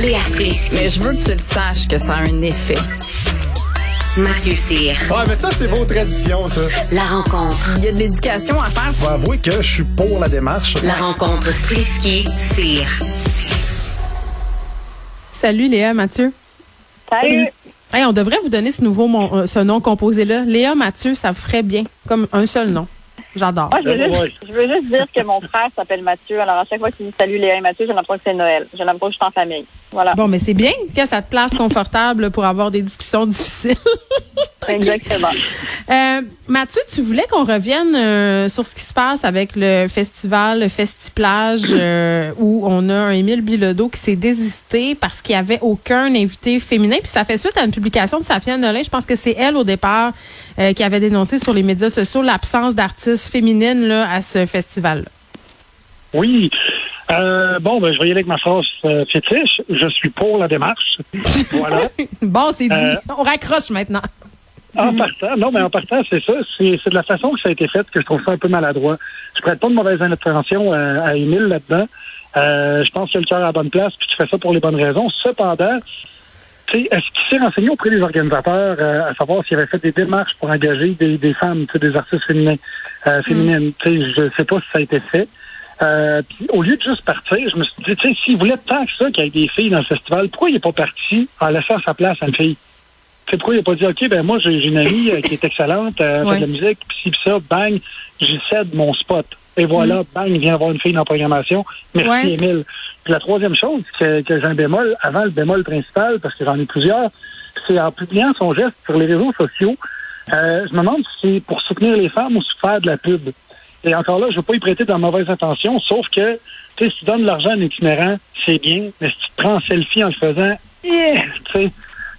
Léa Strisky. Mais je veux que tu le saches que ça a un effet. Mathieu Cyr. Ouais, mais ça, c'est vos traditions, ça. La rencontre. Il y a de l'éducation à faire. Faut avouer que je suis pour la démarche. La rencontre Strisky-Cyr. Salut Léa, Mathieu. Salut. Hey, on devrait vous donner ce nouveau mon- euh, ce nom composé-là. Léa Mathieu, ça vous ferait bien, comme un seul nom. J'adore. Moi, je veux, juste, je veux juste dire que mon frère s'appelle Mathieu. Alors, à chaque fois qu'il dit salut Léa et Mathieu, j'ai l'impression que c'est Noël. J'ai l'impression que je suis en famille. Voilà. Bon, mais c'est bien que ça te place confortable pour avoir des discussions difficiles. Exactement. Euh, Mathieu, tu voulais qu'on revienne euh, sur ce qui se passe avec le festival le Festiplage euh, où on a un Émile Bilodeau qui s'est désisté parce qu'il n'y avait aucun invité féminin. Puis ça fait suite à une publication de Safia Nolin. Je pense que c'est elle au départ euh, qui avait dénoncé sur les médias sociaux l'absence d'artistes féminines là, à ce festival-là. Oui. Euh, bon, ben, je vais y aller avec ma phrase euh, fétiche. Je suis pour la démarche. voilà. Bon, c'est dit. Euh, on raccroche maintenant. En partant, non, mais en partant, c'est ça. C'est de la façon que ça a été fait que je trouve ça un peu maladroit. Je prête pas de mauvaise intention euh, à Émile là-dedans. Euh, je pense qu'il a le cœur à la bonne place, puis tu fais ça pour les bonnes raisons. Cependant, tu sais, est-ce qu'il s'est renseigné auprès des organisateurs euh, à savoir s'il avait fait des démarches pour engager des, des femmes, des artistes féminins, euh, féminines? Tu sais, je sais pas si ça a été fait. Euh, puis au lieu de juste partir, je me suis dit, tu sais, s'il voulait tant que ça qu'il y ait des filles dans le festival, pourquoi il n'est pas parti en laissant sa place à une fille? Tu sais, pourquoi il n'a pas dit, OK, ben moi, j'ai une amie euh, qui est excellente, euh, Ouais. fait de la musique, puis ci, puis ça, bang, j'y cède mon spot. Et voilà, bang, il vient avoir une fille dans la programmation. Merci, Ouais. Émile. Puis la troisième chose, que, que j'ai un bémol, avant le bémol principal, parce que j'en ai plusieurs, c'est en publiant son geste sur les réseaux sociaux, euh, je me demande si c'est pour soutenir les femmes ou se faire de la pub. Et encore là, je ne veux pas y prêter de la mauvaise intention, sauf que, tu sais, si tu donnes de l'argent à un itinérant, c'est bien, mais si tu te prends en selfie en le faisant, eh, tu sais,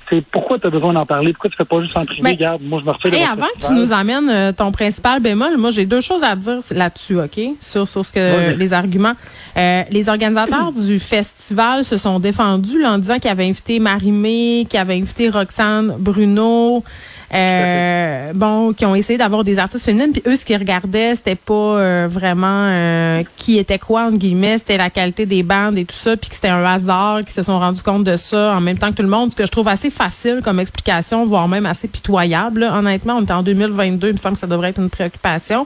c'est pourquoi tu as besoin d'en parler? Pourquoi tu fais pas juste en privé? Mais- Regarde, moi, je me retire Et avant que tu nous amènes euh, ton principal bémol, moi j'ai deux choses à dire là-dessus, OK? Sur, sur ce que les arguments. Euh, les organisateurs du festival se sont défendus là, en disant qu'ils avaient invité Marie-Mé, qu'ils avaient invité Roxane Bruno. Euh, bon, qui ont essayé d'avoir des artistes féminines, puis eux, ce qu'ils regardaient, c'était pas euh, vraiment euh, qui était quoi, entre guillemets, c'était la qualité des bandes et tout ça, puis que c'était un hasard, qu'ils se sont rendus compte de ça en même temps que tout le monde, ce que je trouve assez facile comme explication, voire même assez pitoyable. là. Honnêtement, on est en 2022, il me semble que ça devrait être une préoccupation.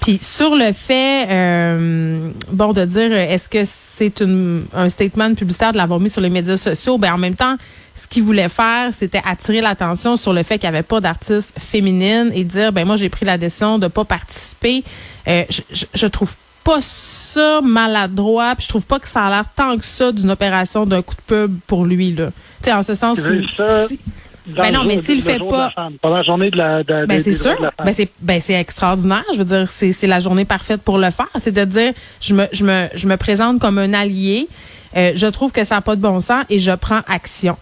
Puis sur le fait, euh, bon, de dire est-ce que c'est un statement publicitaire de l'avoir mis sur les médias sociaux, ben en même temps, ce qu'il voulait faire, c'était attirer l'attention sur le fait qu'il n'y avait pas d'artistes féminines et dire ben moi j'ai pris la décision de pas participer. Euh, je, je, je trouve pas ça maladroit, puis je trouve pas que ça a l'air tant que ça d'une opération d'un coup de pub pour lui là. Tu sais en ce sens où Ben non, mais s'il le fait pas- pendant la journée de la, de, ben c'est sûr. de la femme. Ben c'est ben c'est extraordinaire. Je veux dire, c'est c'est la journée parfaite pour le faire. C'est de dire, je me je me je me présente comme un allié. Euh, je trouve que ça n'a pas de bon sens et je prends action.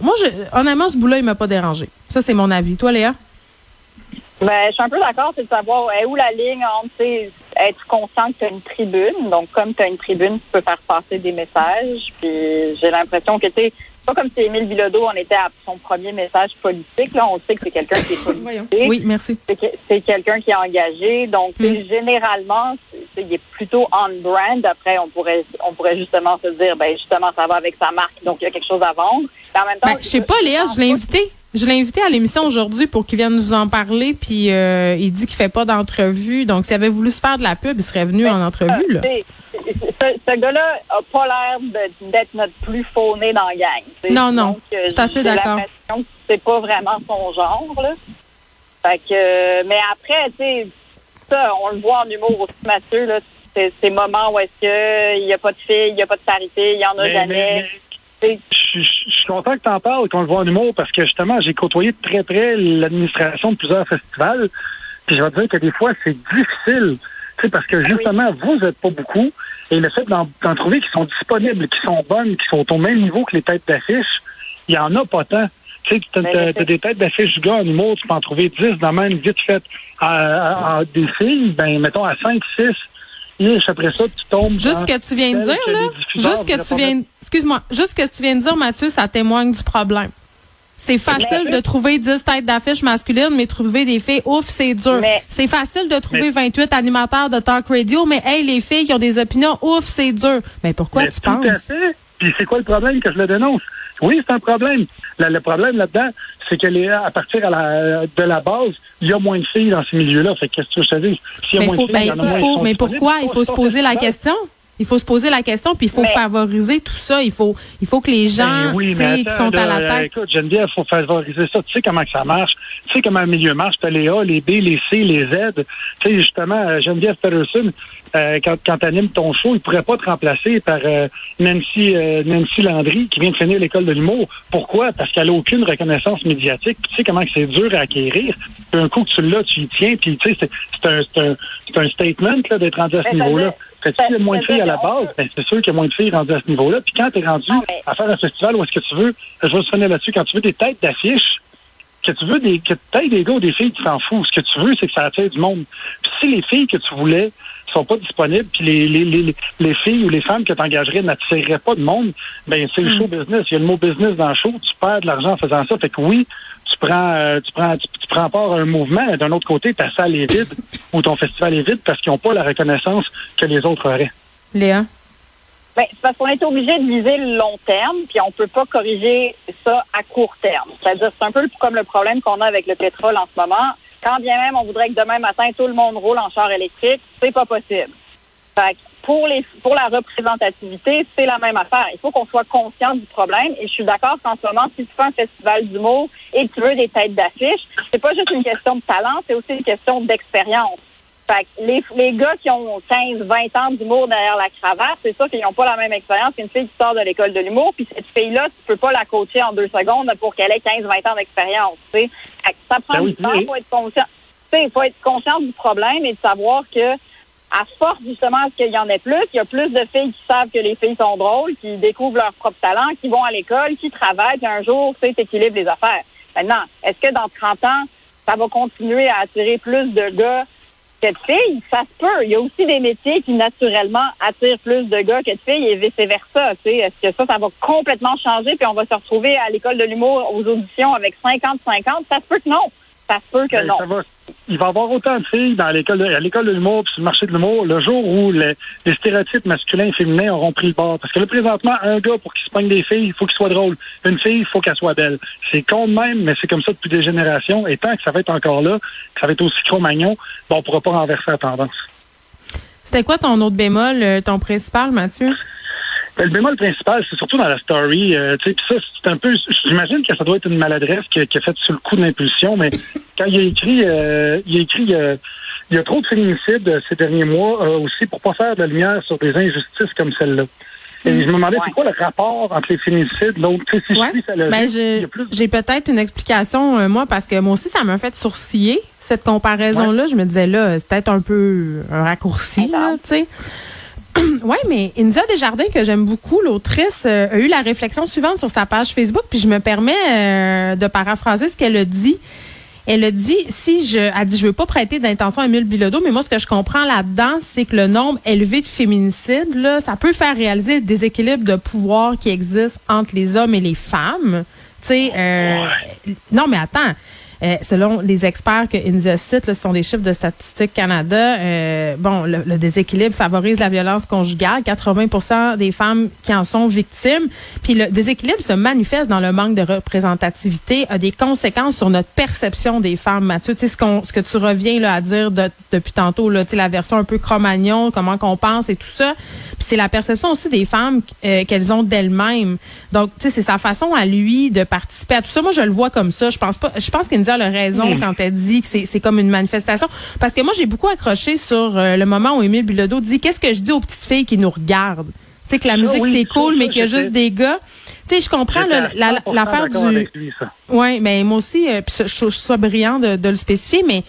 Moi, je, honnêtement, ce bout-là, il m'a pas dérangé. Ça, c'est mon avis. Toi, Léa? Ben, je suis un peu d'accord, c'est de savoir est où la ligne entre être conscient que tu as une tribune. Donc, comme tu as une tribune, tu peux faire passer des messages. Puis, j'ai l'impression que, tu sais, c'est pas comme si Émile Bilodeau, on était à son premier message politique. Là, on sait que c'est quelqu'un qui est politique. Oui, merci. C'est que- c'est quelqu'un qui est engagé. Donc, sais, généralement, il est plutôt on-brand. Après, on pourrait, on pourrait justement se dire, ben justement, ça va avec sa marque, donc il y a quelque chose à vendre. Mais en même temps, Ben, je sais pas, Léa, je l'ai invité. Je l'ai invité à l'émission aujourd'hui pour qu'il vienne nous en parler. Puis euh, il dit qu'il fait pas d'entrevue. Donc, s'il avait voulu se faire de la pub, il serait venu en entrevue. Là. Sais, Ce, ce gars-là a pas l'air d'être notre plus fauné dans la gang. Non, non. Donc, euh, Je suis assez j'ai d'accord. l'impression que c'est pas vraiment son genre. Là. Fait que, euh, mais après, tu sais, ça, on le voit en humour aussi, Mathieu, là, c'est ces moments où est-ce que il y a pas de filles, il y a pas de parité, il y en a Mais- jamais. mais- Je je- je suis content que tu en parles, qu'on le voit en humour, parce que justement, j'ai côtoyé de très près l'administration de plusieurs festivals. Puis je vais te dire que des fois, c'est difficile. Tu sais, parce que justement, vous n'êtes pas beaucoup. Et le fait d'en trouver qui sont disponibles, qui sont bonnes, qui sont au même niveau que les têtes d'affiche, il y en a pas tant. Tu t'as c'est- t'as des têtes d'affiche du gars en humour, tu peux en trouver 10 dans même vite fait. À, à- à des filles, ben, mettons à 5, 6. Après ça, tu tombes. Juste ce que tu viens de dire, que là. Juste que tu viens, excuse-moi, juste ce que tu viens de dire, Mathieu, ça témoigne du problème. C'est facile de trouver 10 têtes d'affiche masculines, mais trouver des filles, ouf, c'est dur. C'est facile de trouver Mais- 28 animateurs de talk radio, mais hey, les filles qui ont des opinions, ouf, c'est dur. Mais pourquoi Mais tu tout à penses? fait. Puis c'est quoi le problème que je le dénonce? Oui, c'est un problème. Le, le problème là-dedans, c'est que les, à partir à la, de la base, il y a moins de filles dans ces milieux-là. Fait que qu'est-ce que je te dis? S'il y a Mais, moins faut- de filles, ben, il y en a il moins qui faut, mais pourquoi? Il faut se poser la question. Il faut se poser la question, puis il faut Mais- favoriser tout ça. Il faut, il faut que les gens Ben oui, qui sont à la tête. Écoute, Geneviève, il faut favoriser ça. Tu sais comment que ça marche. Tu sais comment le milieu marche. Tu as les A, les B, les C, les Z. Tu sais, justement, euh, Geneviève Peterson, euh, quand, quand tu animes ton show, il pourrait pas te remplacer par euh, Nancy, euh, Nancy Landry, qui vient de finir l'école de l'humour. Pourquoi? Parce qu'elle a aucune reconnaissance médiatique. Puis tu sais comment que c'est dur à acquérir. Puis un coup que tu l'as, tu y tiens. Puis tu sais, c'est- c'est un, c'est un, c'est un statement là, d'être rendu à ce niveau-là. Fait que s'il y a moins de filles à la base, ben, c'est sûr qu'il y a moins de filles rendues à ce niveau-là. Puis quand tu es rendu mais- à faire un festival où est-ce que tu veux, je vais se finir là-dessus, quand tu veux des têtes d'affiche, que tu veux des, que tu des gars ou des filles, tu t'en fous. Ce que tu veux, c'est que ça attire du monde. Puis si les filles que tu voulais sont pas disponibles, puis les, les, les, les filles ou les femmes que tu engagerais n'attireraient pas de monde, ben c'est le show business. Il y a le mot business dans le show, tu perds de l'argent en faisant ça. Fait que oui, tu prends euh, tu prends tu, tu prends part à un mouvement, mais d'un autre côté, ta salle est vide ou ton festival est vide parce qu'ils n'ont pas la reconnaissance que les autres auraient. Léa? Ben, c'est parce qu'on est obligé de viser le long terme, puis on peut pas corriger ça à court terme. C'est-à-dire, c'est un peu comme le problème qu'on a avec le pétrole en ce moment. Quand bien même on voudrait que demain matin tout le monde roule en char électrique, c'est pas possible. Fait que pour les pour la représentativité, c'est la même affaire. Il faut qu'on soit conscient du problème. Et je suis d'accord qu'en ce moment, si tu fais un festival d'humour et que tu veux des têtes d'affiche, c'est pas juste une question de talent, c'est aussi une question d'expérience. Fait que les, les gars qui ont 15, 20 ans d'humour derrière la cravate, c'est sûr qu'ils n'ont pas la même expérience qu'une fille qui sort de l'école de l'humour. Puis cette fille-là, tu peux pas la coacher en deux secondes pour qu'elle ait 15, 20 ans d'expérience. Ça prend Ben du temps, faut être conscient. Tu sais, Il faut être conscient du problème et de savoir que à force justement à ce qu'il y en ait plus, il y a plus de filles qui savent que les filles sont drôles, qui découvrent leur propre talent, qui vont à l'école, qui travaillent, puis un jour, tu sais, t'équilibres les affaires. Maintenant, est-ce que dans 30 ans, ça va continuer à attirer plus de gars que de filles? Ça se peut. Il y a aussi des métiers qui, naturellement, attirent plus de gars que de filles et vice-versa. Est-ce que ça, ça va complètement changer puis on va se retrouver à l'école de l'humour aux auditions avec 50-50? Ça se peut que non. Ça se peut que Ben, non. ça va- il va y avoir autant de filles dans l'école à l'école de l'humour puis sur le marché de l'humour le jour où le- les stéréotypes masculins et féminins auront pris le bord. Parce que là, présentement, un gars, pour qu'il se pogne des filles, il faut qu'il soit drôle. Une fille, il faut qu'elle soit belle. C'est con de même, mais c'est comme ça depuis des générations. Et tant que ça va être encore là, que ça va être aussi cro-magnon, ben, on pourra pas renverser la tendance. C'était quoi ton autre bémol, euh, ton principal, Mathieu? Ben, le bémol principal, c'est surtout dans la story. euh, tu sais, ça, c'est un peu. J'imagine que ça doit être une maladresse qui, qui a fait sur le coup de l'impulsion, mais quand il a écrit, euh, il a écrit, euh, il y a trop de féminicides euh, ces derniers mois euh, aussi pour pas faire de la lumière sur des injustices comme celle-là. Et je me demandais, Ouais. c'est quoi le rapport entre les féminicides, l'autre, si Ouais. je suis logique, Ben, j'ai peut-être une explication, euh, moi, parce que moi aussi, ça m'a fait sourciller, cette comparaison-là. Je me disais, là, c'est peut-être un peu un raccourci, là, tu sais. Oui, mais India Desjardins, que j'aime beaucoup, l'autrice, euh, a eu la réflexion suivante sur sa page Facebook, puis je me permets euh, de paraphraser ce qu'elle a dit. Elle a dit, si je, elle dit, je veux pas prêter d'intention à Émile Bilodeau, mais moi, ce que je comprends là-dedans, c'est que le nombre élevé de féminicides, là, ça peut faire réaliser le déséquilibre de pouvoir qui existe entre les hommes et les femmes. Tu sais, euh, non, mais attends. Euh, selon les experts que India cite, là, ce sont des chiffres de Statistique Canada, euh, bon, le, le déséquilibre favorise la violence conjugale. 80 des femmes qui en sont victimes. Puis le déséquilibre se manifeste dans le manque de représentativité, a des conséquences sur notre perception des femmes, Mathieu. Tu sais, ce, qu'on, ce que tu reviens là, à dire de- depuis tantôt, là, tu sais, la version un peu cro-magnon, comment qu'on pense et tout ça. Puis c'est la perception aussi des femmes euh, qu'elles ont d'elles-mêmes. Donc, tu sais, c'est sa façon à lui de participer à tout ça. Moi, je le vois comme ça. Je pense pas. Je pense qu'India a raison quand elle dit que c'est, comme une manifestation. Parce que moi, j'ai beaucoup accroché sur euh, le moment où Émile Bilodeau dit qu'est-ce que je dis aux petites filles qui nous regardent? Tu sais que la Ça, musique oui, c'est cool, ça, mais qu'il y a juste des gars. Tu sais, je comprends J'étais là, à la- 100% l'affaire du. Oui, mais moi aussi, euh, je, trouve ça brillant de, de le spécifier, mais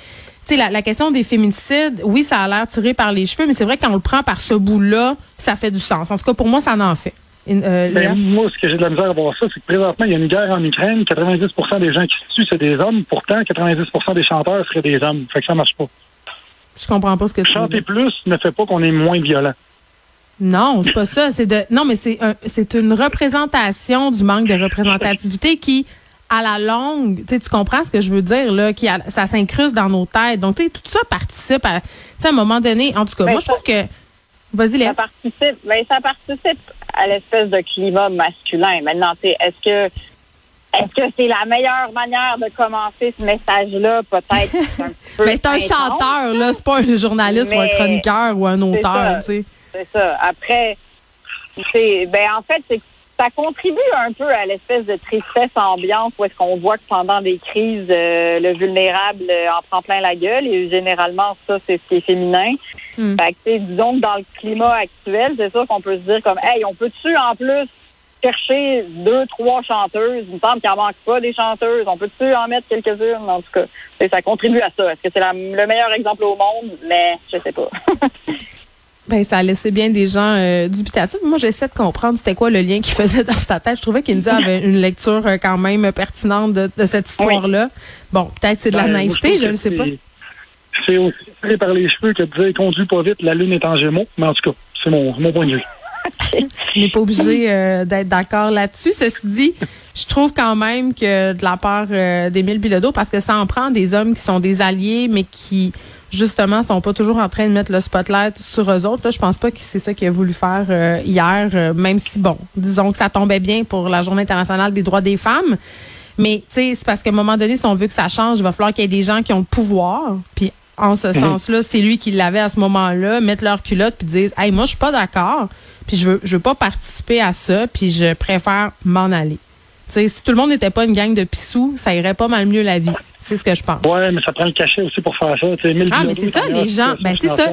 tu sais, la, la question des féminicides, oui, ça a l'air tiré par les cheveux, mais c'est vrai que quand on le prend par ce bout-là, ça fait du sens. En tout cas, pour moi, ça en fait. In- euh? Ben, moi, ce que j'ai de la misère à voir ça, c'est que présentement, il y a une guerre en Ukraine. 90% des gens qui se tuent, c'est des hommes. Pourtant, 90% des chanteurs seraient des hommes. Fait que ça marche pas. je comprends pas ce que tu veux Chanter dire. plus ne fait pas qu'on est moins violent. Non, c'est pas ça. C'est de non, mais c'est un, c'est une représentation du manque de représentativité qui, à la longue, tu comprends ce que je veux dire là, qui a- ça s'incruste dans nos têtes. Donc, tu sais, tout ça participe à, tu sais, à un moment donné. En tout cas, Ben, moi, je trouve que Vas-y, Léa. Ça participe, ben, ça participe à l'espèce de climat masculin. Maintenant, est-ce que est-ce que c'est la meilleure manière de commencer ce message-là? Peut-être peu. Ben, c'est un intense. chanteur, là. C'est pas un journaliste ou un Mais chroniqueur ou un auteur, tu sais. C'est ça. Après, c'est ben en fait, c'est que ça contribue un peu à l'espèce de tristesse ambiante où est-ce qu'on voit que pendant des crises, euh, le vulnérable euh, en prend plein la gueule et généralement ça c'est ce qui est féminin. Hmm. Fait que tu sais, disons que dans le climat actuel, c'est sûr qu'on peut se dire comme hey, on peut-tu en plus chercher deux, trois chanteuses? Il me semble qu'il en manque pas des chanteuses. On peut-tu en mettre quelques-unes? En tout cas, ça contribue à ça. Est-ce que c'est le meilleur exemple au monde? Mais je sais pas. Ben, ça a laissé bien des gens euh, dubitatifs. Moi, j'essaie de comprendre c'était quoi le lien qu'il faisait dans sa tête. Je trouvais qu'India avait une lecture euh, quand même pertinente de, de cette histoire-là. Bon, peut-être c'est de la Ben, naïveté, je ne sais pas. c'est- aussi tiré par les cheveux que de dire conduis pas vite, la lune est en gémeaux. Mais en tout cas, c'est mon, mon point de vue. On n'est pas obligé euh, d'être d'accord là-dessus. Ceci dit, je trouve quand même que de la part euh, d'Émile Bilodeau, parce que ça en prend des hommes qui sont des alliés, mais qui justement sont pas toujours en train de mettre le spotlight sur eux autres. Là, je pense pas que c'est ça qu'il a voulu faire euh, hier, euh, même si bon, disons que ça tombait bien pour la Journée internationale des droits des femmes. Mais tu sais, c'est parce qu'à un moment donné, si on veut que ça change, il va falloir qu'il y ait des gens qui ont le pouvoir. Puis en ce sens-là, c'est lui qui l'avait à ce moment-là, mettre leur culotte puis dire, hey, moi je suis pas d'accord, puis je veux, je veux pas participer à ça, puis je préfère m'en aller. Si tout le monde n'était pas une gang de pissous, ça irait pas mal mieux la vie. C'est ce que je pense. Ouais, mais ça prend le cachet aussi pour faire ça. Ah, mais c'est ça, les gens, ben c'est ça,